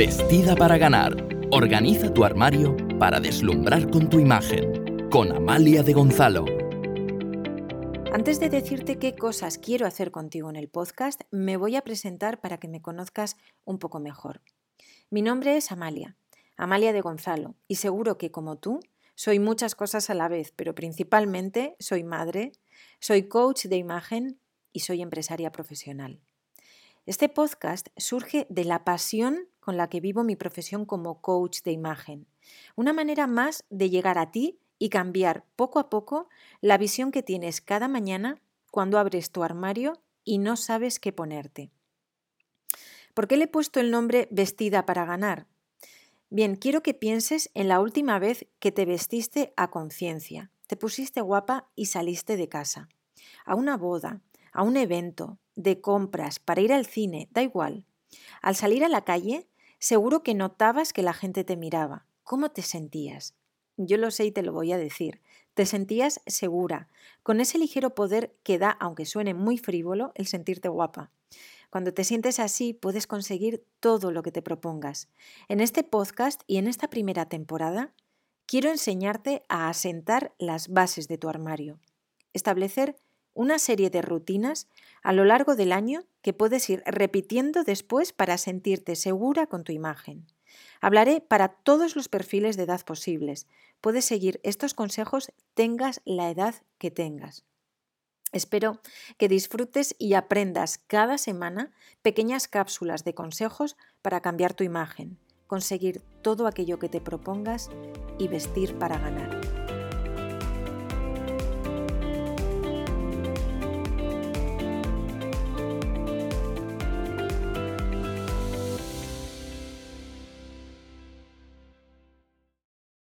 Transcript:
Vestida para ganar. Organiza tu armario para deslumbrar con tu imagen. Con Amalia de Gonzalo. Antes de decirte qué cosas quiero hacer contigo en el podcast, me voy a presentar para que me conozcas un poco mejor. Mi nombre es Amalia, Amalia de Gonzalo, y seguro que como tú, soy muchas cosas a la vez, pero principalmente soy madre, soy coach de imagen y soy empresaria profesional. Este podcast surge de la pasión con la que vivo mi profesión como coach de imagen. Una manera más de llegar a ti y cambiar poco a poco la visión que tienes cada mañana cuando abres tu armario y no sabes qué ponerte. ¿Por qué le he puesto el nombre Vestida para ganar? Bien, quiero que pienses en la última vez que te vestiste a conciencia, te pusiste guapa y saliste de casa, a una boda, a un evento, de compras, para ir al cine, da igual. Al salir a la calle, Seguro que notabas que la gente te miraba. ¿Cómo te sentías? Yo lo sé y te lo voy a decir. Te sentías segura, con ese ligero poder que da, aunque suene muy frívolo, el sentirte guapa. Cuando te sientes así, puedes conseguir todo lo que te propongas. En este podcast y en esta primera temporada, quiero enseñarte a asentar las bases de tu armario, establecer una serie de rutinas a lo largo del año que puedes ir repitiendo después para sentirte segura con tu imagen. Hablaré para todos los perfiles de edad posibles. Puedes seguir estos consejos tengas la edad que tengas. Espero que disfrutes y aprendas cada semana pequeñas cápsulas de consejos para cambiar tu imagen, conseguir todo aquello que te propongas y vestir para ganar.